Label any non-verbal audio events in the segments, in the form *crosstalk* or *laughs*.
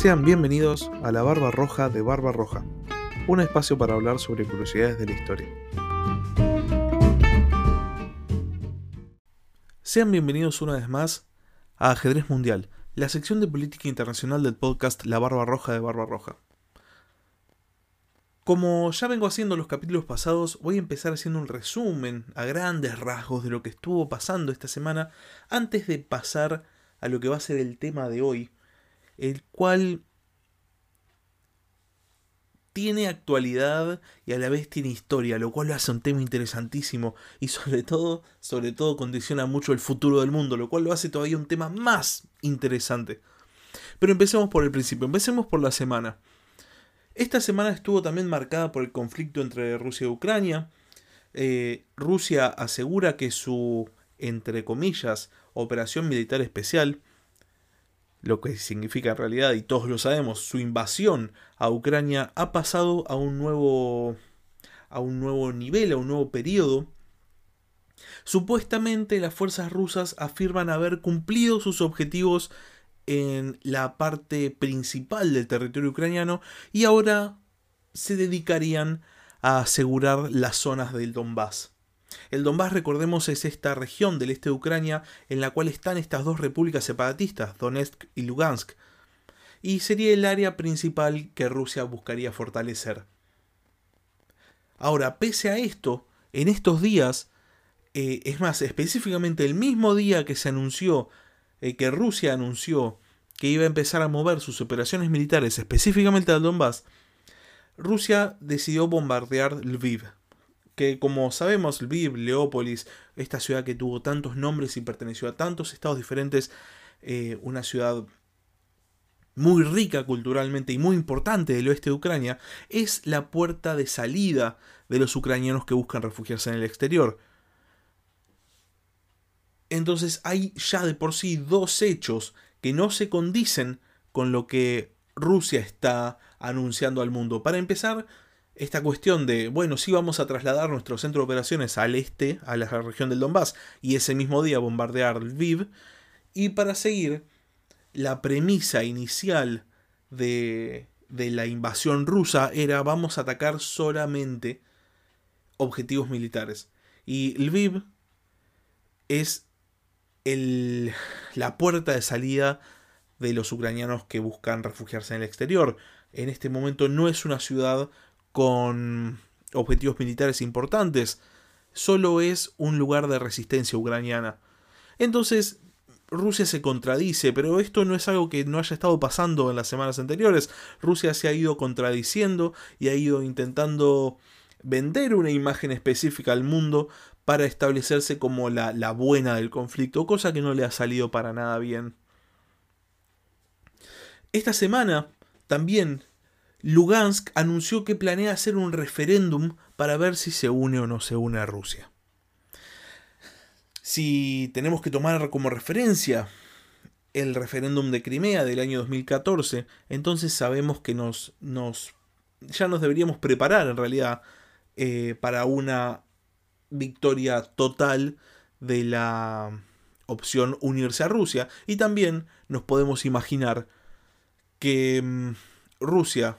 Sean bienvenidos a La Barba Roja de Barba Roja, un espacio para hablar sobre curiosidades de la historia. Sean bienvenidos una vez más a Ajedrez Mundial, la sección de política internacional del podcast La Barba Roja de Barba Roja. Como ya vengo haciendo los capítulos pasados, voy a empezar haciendo un resumen a grandes rasgos de lo que estuvo pasando esta semana antes de pasar a lo que va a ser el tema de hoy, el cual tiene actualidad y a la vez tiene historia, lo cual lo hace un tema interesantísimo y sobre todo, sobre todo condiciona mucho el futuro del mundo, lo cual lo hace todavía un tema más interesante. Pero empecemos por el principio, empecemos por la semana. Esta semana estuvo también marcada por el conflicto entre Rusia y Ucrania. Eh, Rusia asegura que su, entre comillas, operación militar especial, lo que significa en realidad, y todos lo sabemos, su invasión a Ucrania ha pasado a un nuevo, a un nuevo nivel, a un nuevo periodo. Supuestamente las fuerzas rusas afirman haber cumplido sus objetivos en la parte principal del territorio ucraniano y ahora se dedicarían a asegurar las zonas del Donbass. El Donbass, recordemos, es esta región del este de Ucrania en la cual están estas dos repúblicas separatistas, Donetsk y Lugansk, y sería el área principal que Rusia buscaría fortalecer. Ahora, pese a esto, en estos días, eh, es más, específicamente el mismo día que se anunció, eh, que Rusia anunció que iba a empezar a mover sus operaciones militares específicamente al Donbass, Rusia decidió bombardear Lviv, que como sabemos, Lviv, Leópolis, esta ciudad que tuvo tantos nombres y perteneció a tantos estados diferentes, eh, una ciudad muy rica culturalmente y muy importante del oeste de Ucrania, es la puerta de salida de los ucranianos que buscan refugiarse en el exterior. Entonces hay ya de por sí dos hechos que no se condicen con lo que Rusia está anunciando al mundo. Para empezar, esta cuestión de, bueno, sí vamos a trasladar nuestro centro de operaciones al este, a la región del Donbass, y ese mismo día bombardear Lviv, y para seguir, la premisa inicial de, de la invasión rusa era vamos a atacar solamente objetivos militares. Y Lviv es el, la puerta de salida de los ucranianos que buscan refugiarse en el exterior. En este momento no es una ciudad con objetivos militares importantes, solo es un lugar de resistencia ucraniana. Entonces, Rusia se contradice, pero esto no es algo que no haya estado pasando en las semanas anteriores. Rusia se ha ido contradiciendo y ha ido intentando vender una imagen específica al mundo para establecerse como la, la buena del conflicto, cosa que no le ha salido para nada bien. Esta semana también Lugansk anunció que planea hacer un referéndum para ver si se une o no se une a Rusia. Si tenemos que tomar como referencia el referéndum de Crimea del año 2014, entonces sabemos que nos, nos ya nos deberíamos preparar en realidad eh, para una victoria total de la opción unirse a Rusia y también nos podemos imaginar que mm, Rusia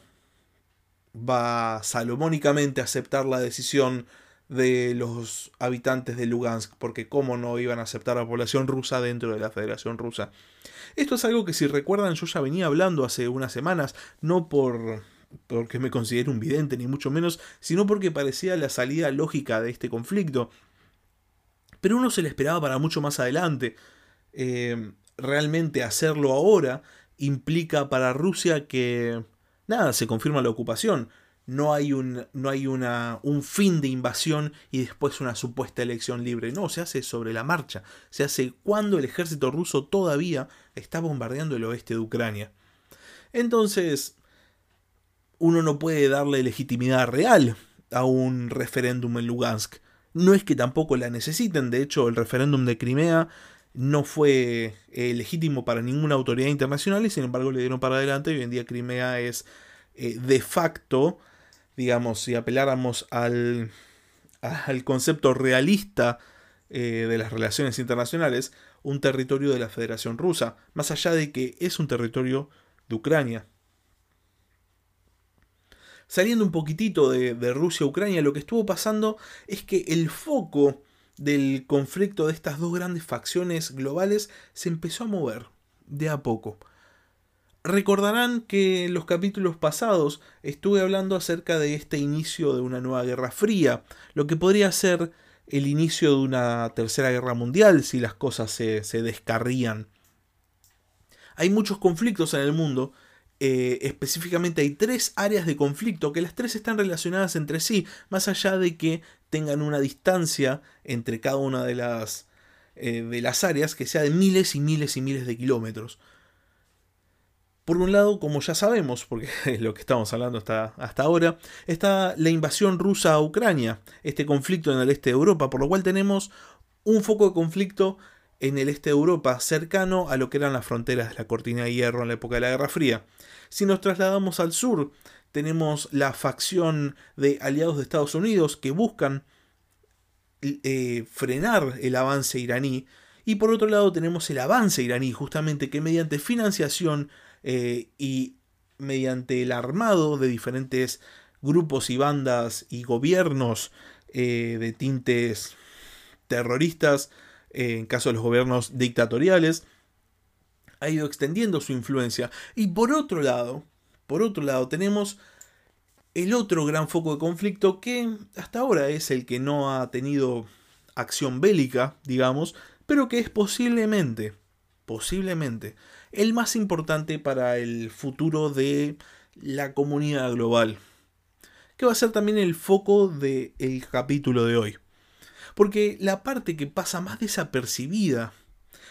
va salomónicamente a aceptar la decisión de los habitantes de Lugansk, porque cómo no iban a aceptar a la población rusa dentro de la Federación Rusa. Esto es algo que si recuerdan yo ya venía hablando hace unas semanas, no por porque me considero un vidente ni mucho menos, sino porque parecía la salida lógica de este conflicto. Pero uno se le esperaba para mucho más adelante. Eh, realmente hacerlo ahora implica para Rusia que nada, se confirma la ocupación. No hay, un, no hay una, un fin de invasión y después una supuesta elección libre. No, se hace sobre la marcha. Se hace cuando el ejército ruso todavía está bombardeando el oeste de Ucrania. Entonces, uno no puede darle legitimidad real a un referéndum en Lugansk. No es que tampoco la necesiten, de hecho el referéndum de Crimea no fue eh, legítimo para ninguna autoridad internacional y sin embargo le dieron para adelante y hoy en día Crimea es eh, de facto, digamos, si apeláramos al, al concepto realista eh, de las relaciones internacionales, un territorio de la Federación Rusa, más allá de que es un territorio de Ucrania. Saliendo un poquitito de, de Rusia-Ucrania, lo que estuvo pasando es que el foco del conflicto de estas dos grandes facciones globales se empezó a mover de a poco. Recordarán que en los capítulos pasados estuve hablando acerca de este inicio de una nueva guerra fría, lo que podría ser el inicio de una tercera guerra mundial si las cosas se, descarrían. Hay muchos conflictos en el mundo, eh, específicamente hay tres áreas de conflicto que las tres están relacionadas entre sí, más allá de que tengan una distancia entre cada una de las, eh, de las áreas que sea de miles y miles y miles de kilómetros. Por un lado, como ya sabemos, porque *laughs* es lo que estamos hablando hasta, hasta ahora, está la invasión rusa a Ucrania, este conflicto en el este de Europa, por lo cual tenemos un foco de conflicto en el este de Europa, cercano a lo que eran las fronteras de la cortina de hierro en la época de la Guerra Fría. Si nos trasladamos al sur, tenemos la facción de aliados de Estados Unidos que buscan eh, frenar el avance iraní, y por otro lado tenemos el avance iraní, justamente que mediante financiación eh, y mediante el armado de diferentes grupos y bandas y gobiernos eh, de tintes terroristas, en caso de los gobiernos dictatoriales, ha ido extendiendo su influencia. Y por otro lado, por otro lado, tenemos el otro gran foco de conflicto que hasta ahora es el que no ha tenido acción bélica, digamos, pero que es posiblemente, posiblemente, el más importante para el futuro de la comunidad global, que va a ser también el foco del capítulo de hoy. Porque la parte que pasa más desapercibida,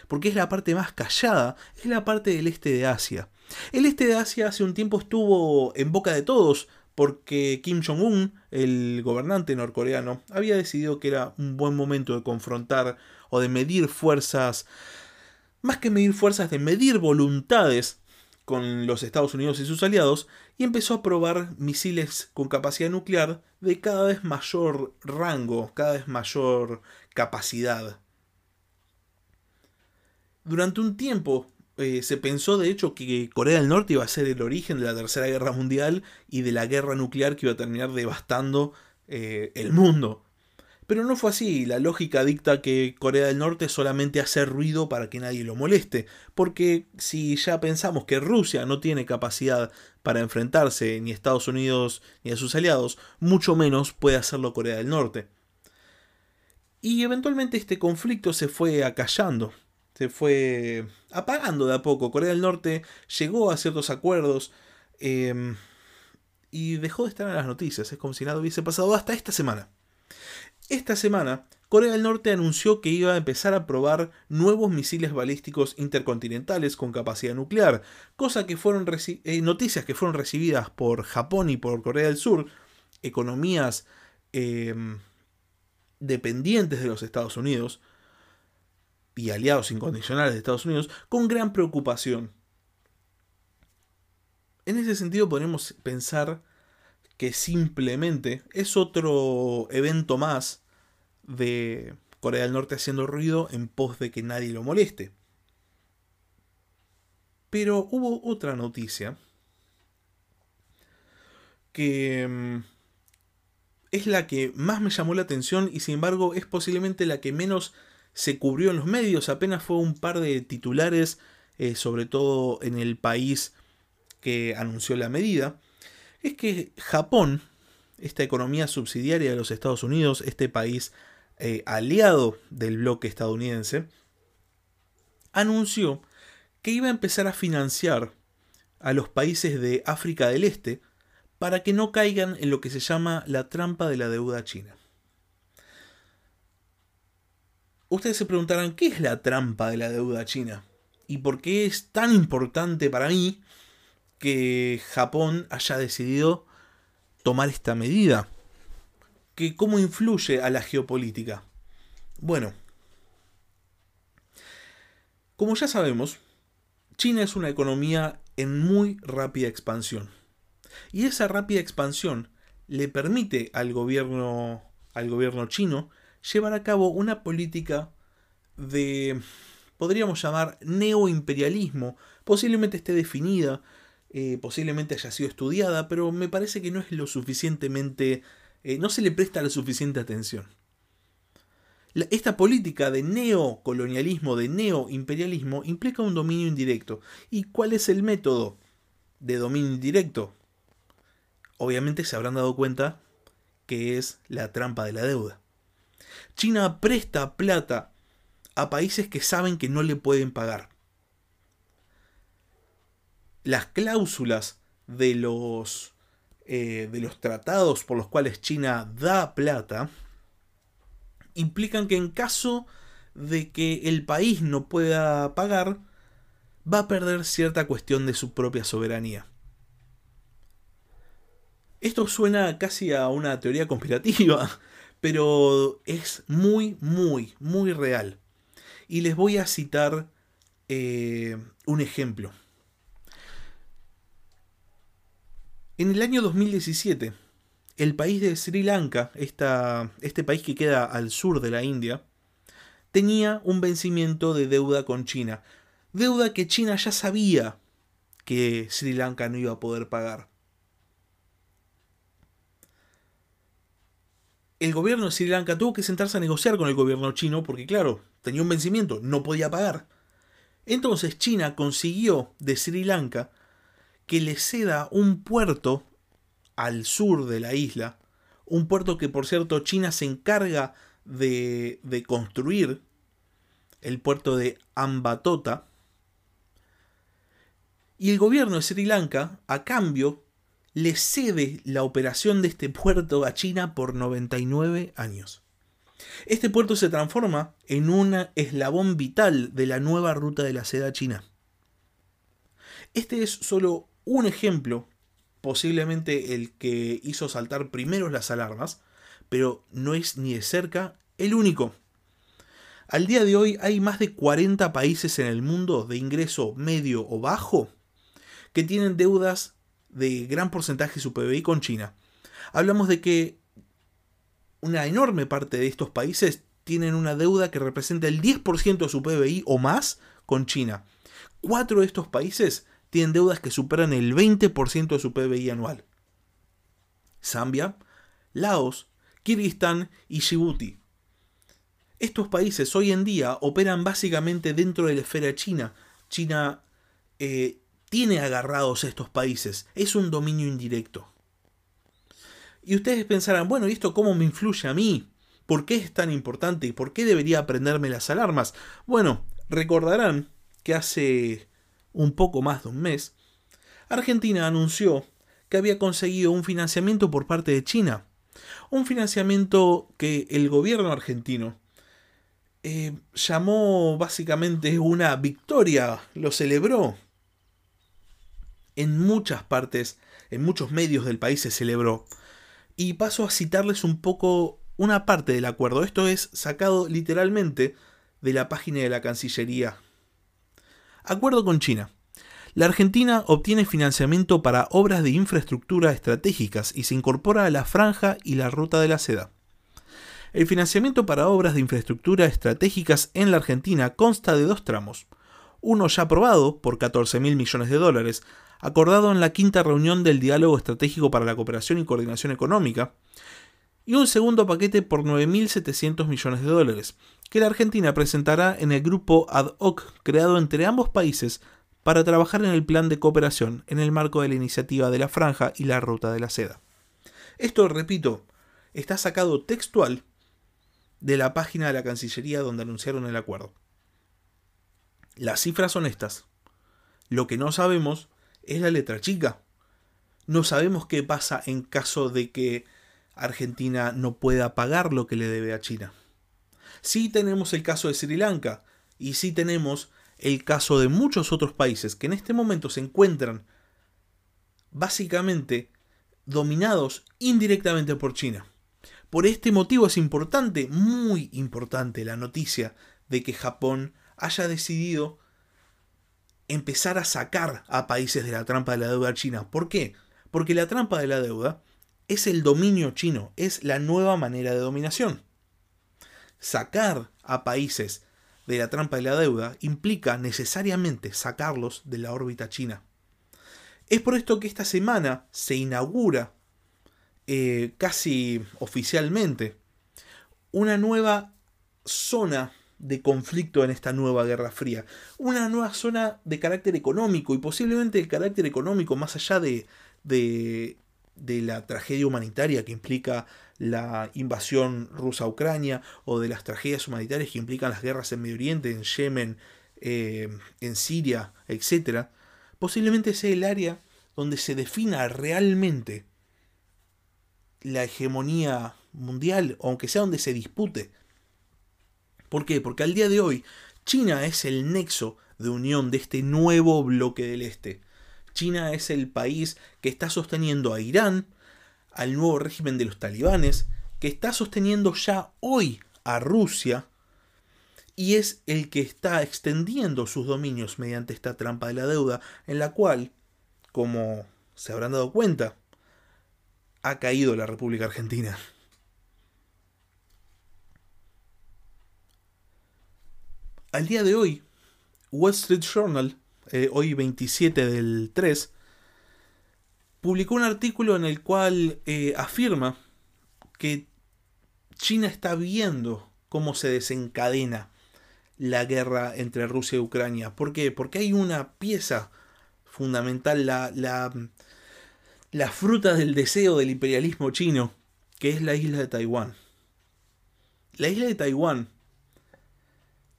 porque es la parte más callada, es la parte del este de Asia. El este de Asia hace un tiempo estuvo en boca de todos, porque Kim Jong-un, el gobernante norcoreano, había decidido que era un buen momento de confrontar o de medir fuerzas más que medir fuerzas de medir voluntades con los Estados Unidos y sus aliados, y empezó a probar misiles con capacidad nuclear de cada vez mayor rango, cada vez mayor capacidad. Durante un tiempo eh, se pensó de hecho que Corea del Norte iba a ser el origen de la Tercera Guerra Mundial y de la guerra nuclear que iba a terminar devastando eh, el mundo. Pero no fue así, la lógica dicta que Corea del Norte solamente hace ruido para que nadie lo moleste, porque si ya pensamos que Rusia no tiene capacidad para enfrentarse ni a Estados Unidos ni a sus aliados, mucho menos puede hacerlo Corea del Norte. Y eventualmente este conflicto se fue acallando, se fue apagando de a poco. Corea del Norte llegó a ciertos acuerdos em, y dejó de estar en las noticias. Es como si nada hubiese pasado hasta esta semana. Esta semana, Corea del Norte anunció que iba a empezar a probar nuevos misiles balísticos intercontinentales con capacidad nuclear, cosa que fueron eh, noticias que fueron recibidas por Japón y por Corea del Sur, economías em, dependientes de los Estados Unidos y aliados incondicionales de Estados Unidos, con gran preocupación. En ese sentido podemos pensar que simplemente es otro evento más de Corea del Norte haciendo ruido en pos de que nadie lo moleste. Pero hubo otra noticia que mm, es la que más me llamó la atención y sin embargo es posiblemente la que menos se cubrió en los medios. Apenas fue un par de titulares, eh, sobre todo en el país que anunció la medida es que Japón, esta economía subsidiaria de los Estados Unidos, este país eh, aliado del bloque estadounidense, anunció que iba a empezar a financiar a los países de África del Este para que no caigan en lo que se llama la trampa de la deuda china. Ustedes se preguntarán, ¿qué es la trampa de la deuda china? ¿Y por qué es tan importante para mí que Japón haya decidido tomar esta medida. Que ¿Cómo influye a la geopolítica? Bueno, como ya sabemos, China es una economía en muy rápida expansión. Y esa rápida expansión le permite al gobierno, al gobierno chino llevar a cabo una política de, podríamos llamar, neoimperialismo, posiblemente esté definida eh, posiblemente haya sido estudiada, pero me parece que no es lo suficientemente, eh, no se le presta la suficiente atención. esta política de neocolonialismo, de neoimperialismo, implica un dominio indirecto. ¿Y cuál es el método de dominio indirecto? Obviamente se habrán dado cuenta que es la trampa de la deuda. China presta plata a países que saben que no le pueden pagar las cláusulas de los, eh, de los tratados por los cuales China da plata implican que en caso de que el país no pueda pagar, va a perder cierta cuestión de su propia soberanía. Esto suena casi a una teoría conspirativa, *laughs* pero es muy, muy, muy real. Y les voy a citar eh, un ejemplo. En el año 2017, el país de Sri Lanka, este país que queda al sur de la India, tenía un vencimiento de deuda con China. Deuda que China ya sabía que Sri Lanka no iba a poder pagar. El gobierno de Sri Lanka tuvo que sentarse a negociar con el gobierno chino porque, claro, tenía un vencimiento, no podía pagar. Entonces China consiguió de Sri Lanka que le ceda un puerto al sur de la isla, un puerto que por cierto China se encarga de, de construir, el puerto de Ambatota, y el gobierno de Sri Lanka, a cambio, le cede la operación de este puerto a China por 99 años. Este puerto se transforma en un eslabón vital de la nueva ruta de la seda china. Este es solo un ejemplo, posiblemente el que hizo saltar primero las alarmas, pero no es ni de cerca el único. Al día de hoy hay más de 40 países en el mundo de ingreso medio o bajo que tienen deudas de gran porcentaje de su PBI con China. Hablamos de que una enorme parte de estos países tienen una deuda que representa el 10% de su PBI o más con China. Cuatro de estos países tienen deudas que superan el 20% de su PBI anual. Zambia, Laos, Kirguistán y Djibouti. Estos países hoy en día operan básicamente dentro de la esfera china. China eh, tiene agarrados estos países. Es un dominio indirecto. Y ustedes pensarán, bueno, ¿y esto cómo me influye a mí? ¿Por qué es tan importante y por qué debería aprenderme las alarmas? Bueno, recordarán que hace un poco más de un mes, Argentina anunció que había conseguido un financiamiento por parte de China. Un financiamiento que el gobierno argentino eh, llamó básicamente una victoria, lo celebró. En muchas partes, en muchos medios del país se celebró. Y paso a citarles un poco una parte del acuerdo. Esto es sacado literalmente de la página de la Cancillería Acuerdo con China. La Argentina obtiene financiamiento para obras de infraestructura estratégicas y se incorpora a la franja y la ruta de la seda. El financiamiento para obras de infraestructura estratégicas en la Argentina consta de dos tramos. Uno ya aprobado por 14 mil millones de dólares, acordado en la quinta reunión del Diálogo Estratégico para la Cooperación y Coordinación Económica, y un segundo paquete por 9.700 millones de dólares, que la Argentina presentará en el grupo ad hoc creado entre ambos países para trabajar en el plan de cooperación en el marco de la iniciativa de la franja y la ruta de la seda. Esto, repito, está sacado textual de la página de la Cancillería donde anunciaron el acuerdo. Las cifras son estas. Lo que no sabemos es la letra chica. No sabemos qué pasa en caso de que Argentina no pueda pagar lo que le debe a China. Sí tenemos el caso de Sri Lanka y sí tenemos el caso de muchos otros países que en este momento se encuentran básicamente dominados indirectamente por China. Por este motivo es importante, muy importante, la noticia de que Japón haya decidido empezar a sacar a países de la trampa de la deuda china. ¿Por qué? Porque la trampa de la deuda es el dominio chino, es la nueva manera de dominación. Sacar a países de la trampa de la deuda implica necesariamente sacarlos de la órbita china. Es por esto que esta semana se inaugura eh, casi oficialmente una nueva zona de conflicto en esta nueva Guerra Fría. Una nueva zona de carácter económico y posiblemente el carácter económico más allá de, de, de la tragedia humanitaria que implica la invasión rusa a Ucrania o de las tragedias humanitarias que implican las guerras en Medio Oriente, en Yemen, eh, en Siria, etc., posiblemente sea el área donde se defina realmente la hegemonía mundial, aunque sea donde se dispute. ¿Por qué? Porque al día de hoy China es el nexo de unión de este nuevo bloque del Este. China es el país que está sosteniendo a Irán, al nuevo régimen de los talibanes, que está sosteniendo ya hoy a Rusia, y es el que está extendiendo sus dominios mediante esta trampa de la deuda, en la cual, como se habrán dado cuenta, ha caído la República Argentina. Al día de hoy, Wall Street Journal, eh, hoy 27 del 3, publicó un artículo en el cual eh, afirma que China está viendo cómo se desencadena la guerra entre Rusia y Ucrania. ¿Por qué? Porque hay una pieza fundamental, la, la, la fruta del deseo del imperialismo chino, que es la isla de Taiwán. La isla de Taiwán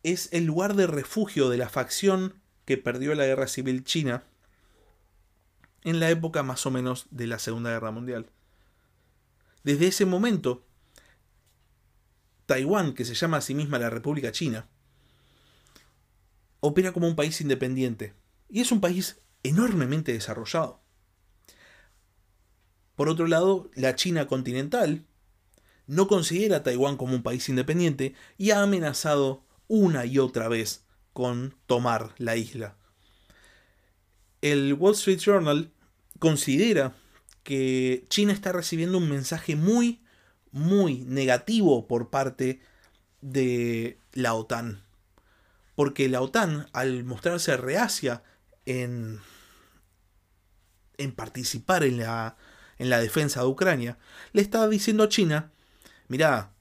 es el lugar de refugio de la facción que perdió la guerra civil china en la época más o menos de la Segunda Guerra Mundial. Desde ese momento, Taiwán, que se llama a sí misma la República China, opera como un país independiente y es un país enormemente desarrollado. Por otro lado, la China continental no considera a Taiwán como un país independiente y ha amenazado una y otra vez con tomar la isla. El Wall Street Journal considera que China está recibiendo un mensaje muy, muy negativo por parte de la OTAN. Porque la OTAN, al mostrarse reacia en, en participar en la, en la defensa de Ucrania, le está diciendo a China, mira,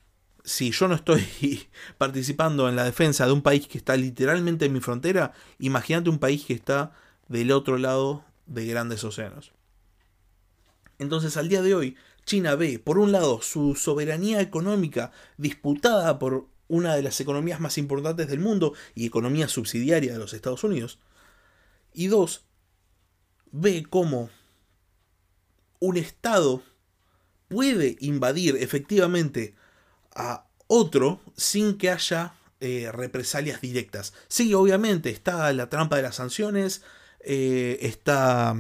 si yo no estoy *laughs* participando en la defensa de un país que está literalmente en mi frontera, imagínate un país que está del otro lado de grandes océanos. Entonces, al día de hoy, China ve, por un lado, su soberanía económica disputada por una de las economías más importantes del mundo y economía subsidiaria de los Estados Unidos, y dos, ve cómo un Estado puede invadir efectivamente a otro sin que haya eh, represalias directas. Sí, obviamente está la trampa de las sanciones, eh, está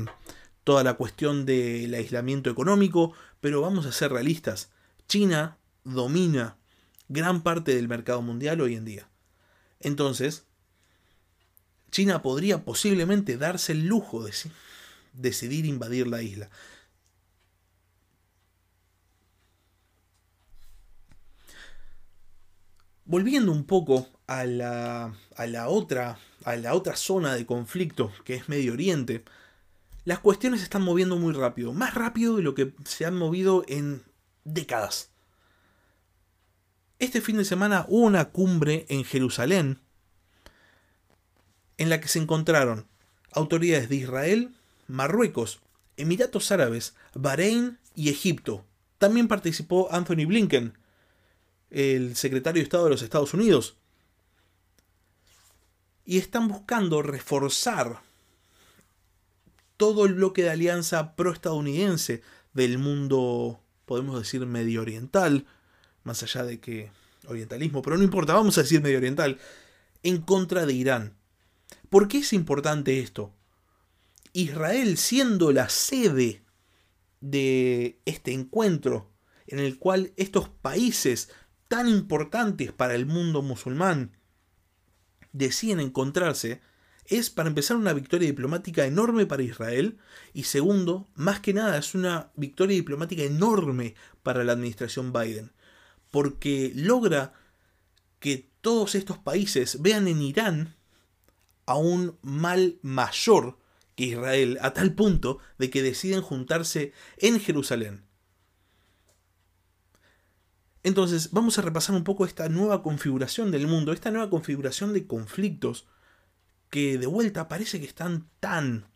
toda la cuestión del aislamiento económico, pero vamos a ser realistas. China domina gran parte del mercado mundial hoy en día. Entonces, China podría posiblemente darse el lujo de decidir invadir la isla. Volviendo un poco a la, otra, a la otra zona de conflicto que es Medio Oriente, las cuestiones se están moviendo muy rápido, más rápido de lo que se han movido en décadas. Este fin de semana hubo una cumbre en Jerusalén en la que se encontraron autoridades de Israel, Marruecos, Emiratos Árabes, Bahrein y Egipto. También participó Anthony Blinken, el secretario de Estado de los Estados Unidos. Y están buscando reforzar todo el bloque de alianza pro-estadounidense del mundo, podemos decir, medio oriental, más allá de que orientalismo, pero no importa, vamos a decir medio oriental, en contra de Irán. ¿Por qué es importante esto? Israel siendo la sede de este encuentro en el cual estos países tan importantes para el mundo musulmán deciden encontrarse, es para empezar una victoria diplomática enorme para Israel y segundo, más que nada es una victoria diplomática enorme para la administración Biden, porque logra que todos estos países vean en Irán a un mal mayor que Israel, a tal punto de que deciden juntarse en Jerusalén. Entonces, vamos a repasar un poco esta nueva configuración del mundo, esta nueva configuración de conflictos que de vuelta parece que están tan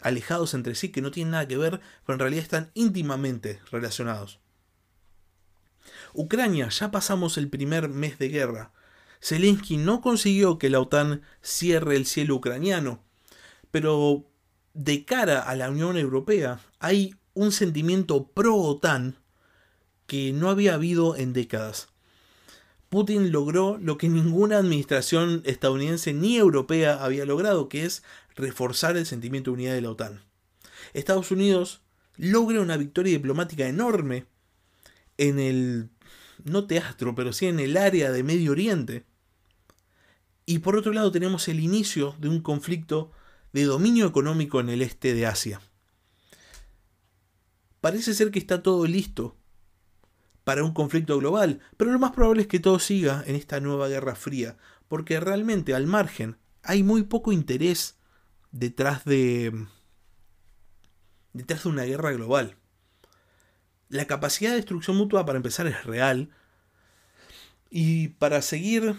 alejados entre sí que no tienen nada que ver, pero en realidad están íntimamente relacionados. Ucrania, ya pasamos el primer mes de guerra. Zelensky no consiguió que la OTAN cierre el cielo ucraniano, pero de cara a la Unión Europea hay un sentimiento pro-OTAN que no había habido en décadas. Putin logró lo que ninguna administración estadounidense ni europea había logrado, que es reforzar el sentimiento de unidad de la OTAN. Estados Unidos logra una victoria diplomática enorme en el, no teatro, pero sí en el área de Medio Oriente. Y por otro lado tenemos el inicio de un conflicto de dominio económico en el este de Asia. Parece ser que está todo listo para un conflicto global, pero lo más probable es que todo siga en esta nueva guerra fría, porque realmente al margen hay muy poco interés detrás de detrás de una guerra global. La capacidad de destrucción mutua para empezar es real y para seguir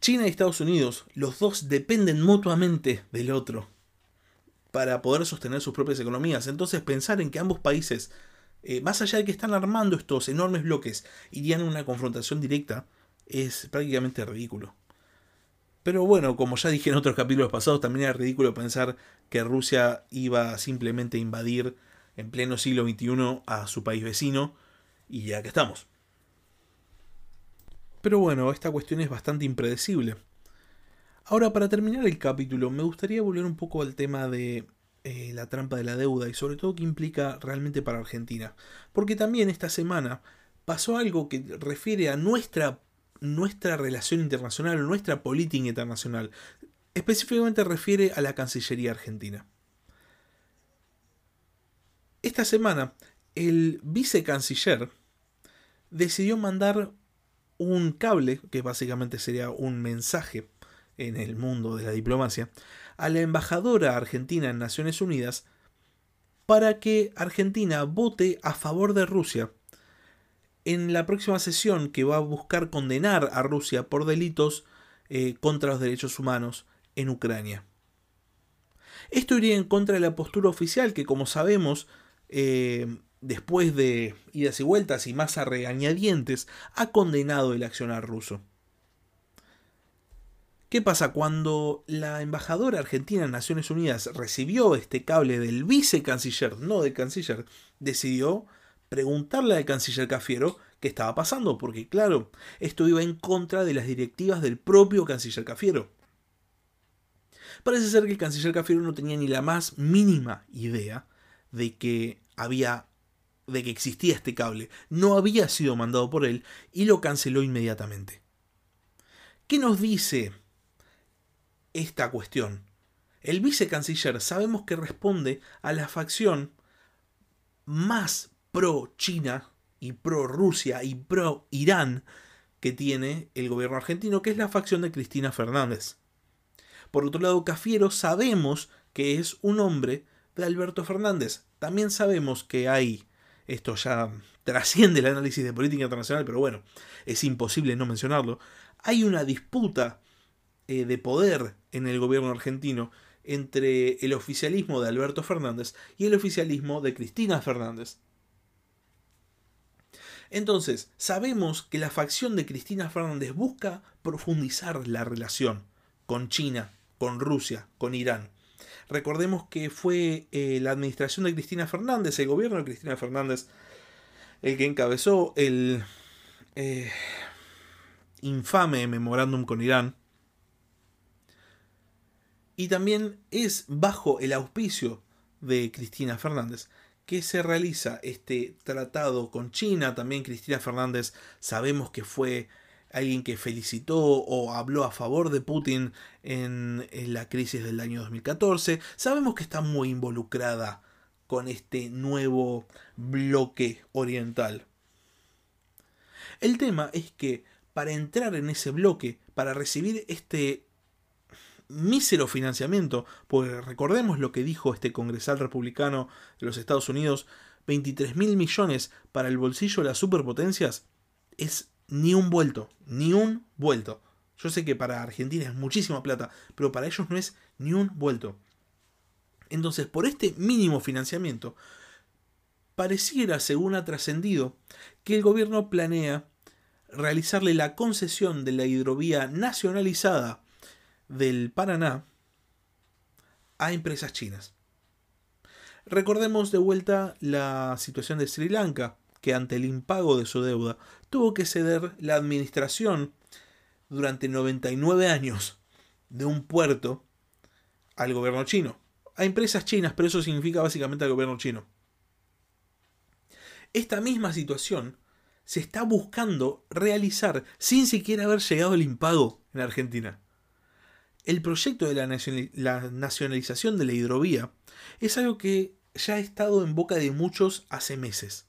China y Estados Unidos, los dos dependen mutuamente del otro para poder sostener sus propias economías. Entonces pensar en que ambos países eh, más allá de que están armando estos enormes bloques, irían a una confrontación directa, es prácticamente ridículo. Pero bueno, como ya dije en otros capítulos pasados, también era ridículo pensar que Rusia iba simplemente a invadir en pleno siglo XXI a su país vecino, y ya que estamos. Pero bueno, esta cuestión es bastante impredecible. Ahora, para terminar el capítulo, me gustaría volver un poco al tema de eh, la trampa de la deuda y sobre todo qué implica realmente para Argentina. Porque también esta semana pasó algo que refiere a nuestra, nuestra relación internacional, nuestra política internacional. Específicamente refiere a la Cancillería Argentina. Esta semana, el vicecanciller decidió mandar un cable, que básicamente sería un mensaje en el mundo de la diplomacia, a la embajadora argentina en Naciones Unidas para que Argentina vote a favor de Rusia en la próxima sesión que va a buscar condenar a Rusia por delitos eh, contra los derechos humanos en Ucrania. Esto iría en contra de la postura oficial que, como sabemos, eh, después de idas y vueltas y más a regañadientes, ha condenado el accionar ruso. ¿Qué pasa? Cuando la embajadora argentina en Naciones Unidas recibió este cable del vicecanciller, no del canciller, decidió preguntarle al canciller Cafiero qué estaba pasando, porque claro, esto iba en contra de las directivas del propio canciller Cafiero. Parece ser que el canciller Cafiero no tenía ni la más mínima idea de que había de que existía este cable, no había sido mandado por él y lo canceló inmediatamente. ¿Qué nos dice esta cuestión. El vicecanciller sabemos que responde a la facción más pro-China y pro-Rusia y pro-Irán que tiene el gobierno argentino, que es la facción de Cristina Fernández. Por otro lado, Cafiero sabemos que es un hombre de Alberto Fernández. También sabemos que hay, esto ya trasciende el análisis de política internacional, pero bueno, es imposible no mencionarlo, hay una disputa eh, de poder en el gobierno argentino entre el oficialismo de Alberto Fernández y el oficialismo de Cristina Fernández. Entonces, sabemos que la facción de Cristina Fernández busca profundizar la relación con China, con Rusia, con Irán. Recordemos que fue eh, la administración de Cristina Fernández, el gobierno de Cristina Fernández, el que encabezó el eh, infame memorándum con Irán, y también es bajo el auspicio de Cristina Fernández que se realiza este tratado con China. También Cristina Fernández sabemos que fue alguien que felicitó o habló a favor de Putin en, la crisis del año 2014. Sabemos que está muy involucrada con este nuevo bloque oriental. El tema es que para entrar en ese bloque, para recibir este mísero financiamiento, porque recordemos lo que dijo este congresal republicano de los Estados Unidos, 23 mil millones para el bolsillo de las superpotencias, es ni un vuelto, ni un vuelto. Yo sé que para Argentina es muchísima plata, pero para ellos no es ni un vuelto. Entonces, por este mínimo financiamiento, pareciera, según ha trascendido, que el gobierno planea realizarle la concesión de la hidrovía nacionalizada del Paraná a empresas chinas. Recordemos de vuelta la situación de Sri Lanka, que ante el impago de su deuda tuvo que ceder la administración durante 99 años de un puerto al gobierno chino. A empresas chinas, pero eso significa básicamente al gobierno chino. Esta misma situación se está buscando realizar sin siquiera haber llegado el impago en Argentina. El proyecto de la, nacionalización de la hidrovía es algo que ya ha estado en boca de muchos hace meses.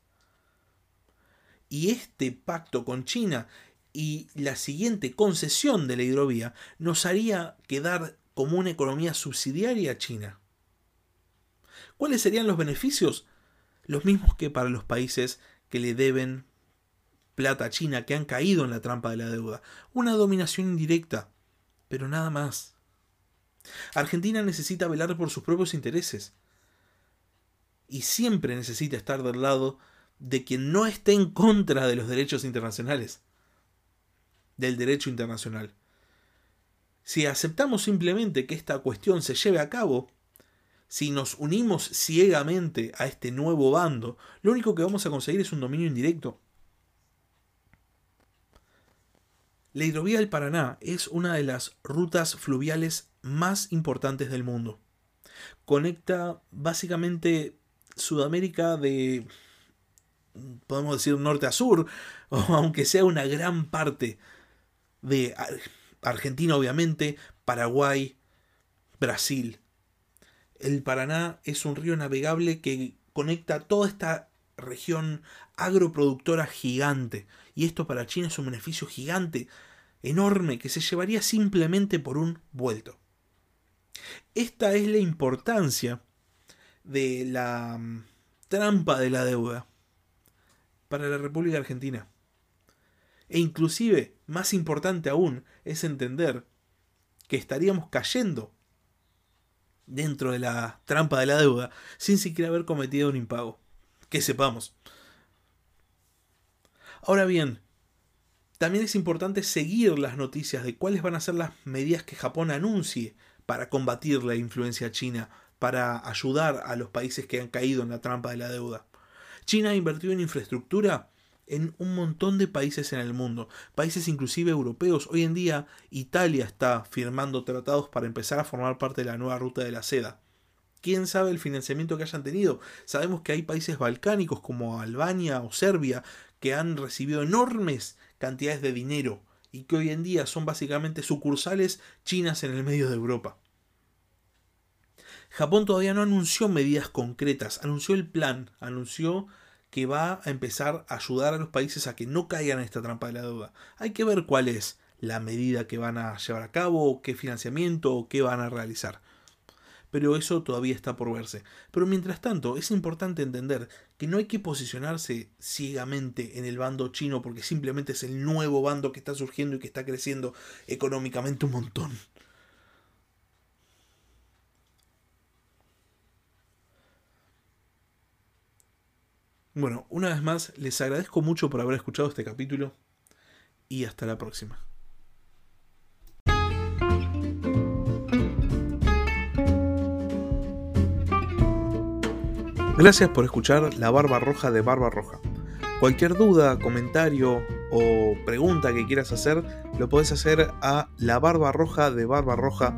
Y este pacto con China y la siguiente concesión de la hidrovía nos haría quedar como una economía subsidiaria a China. ¿Cuáles serían los beneficios? Los mismos que para los países que le deben plata a China, que han caído en la trampa de la deuda. Una dominación indirecta, pero nada más. Argentina necesita velar por sus propios intereses. Y siempre necesita estar del lado de quien no esté en contra de los derechos internacionales. Del derecho internacional. Si aceptamos simplemente que esta cuestión se lleve a cabo, si nos unimos ciegamente a este nuevo bando, lo único que vamos a conseguir es un dominio indirecto. La hidrovía del Paraná es una de las rutas fluviales más importantes del mundo. Conecta básicamente Sudamérica de, podemos decir, norte a sur, *laughs* o aunque sea una gran parte de Argentina, obviamente, Paraguay, Brasil. El Paraná es un río navegable que conecta toda esta región agroproductora gigante. Y esto para China es un beneficio gigante, enorme, que se llevaría simplemente por un vuelto. Esta es la importancia de la mm, trampa de la deuda para la República Argentina. E inclusive, más importante aún, es entender que estaríamos cayendo dentro de la trampa de la deuda sin siquiera haber cometido un impago que sepamos. Ahora bien, también es importante seguir las noticias de cuáles van a ser las medidas que Japón anuncie para combatir la influencia china, para ayudar a los países que han caído en la trampa de la deuda. China ha invertido en infraestructura en un montón de países en el mundo, países inclusive europeos. Hoy en día Italia está firmando tratados para empezar a formar parte de la nueva ruta de la seda. ¿Quién sabe el financiamiento que hayan tenido? Sabemos que hay países balcánicos como Albania o Serbia que han recibido enormes cantidades de dinero y que hoy en día son básicamente sucursales chinas en el medio de Europa. Japón todavía no anunció medidas concretas, anunció el plan, anunció que va a empezar a ayudar a los países a que no caigan en esta trampa de la deuda. Hay que ver cuál es la medida que van a llevar a cabo, qué financiamiento qué van a realizar pero eso todavía está por verse. Pero mientras tanto, es importante entender que no hay que posicionarse ciegamente en el bando chino porque simplemente es el nuevo bando que está surgiendo y que está creciendo económicamente un montón. Bueno, una vez más, les agradezco mucho por haber escuchado este capítulo y hasta la próxima. Gracias por escuchar La Barba Roja de Barba Roja. Cualquier duda, comentario o pregunta que quieras hacer, lo puedes hacer a la barba roja de barbarroja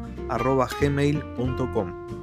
gmail.com.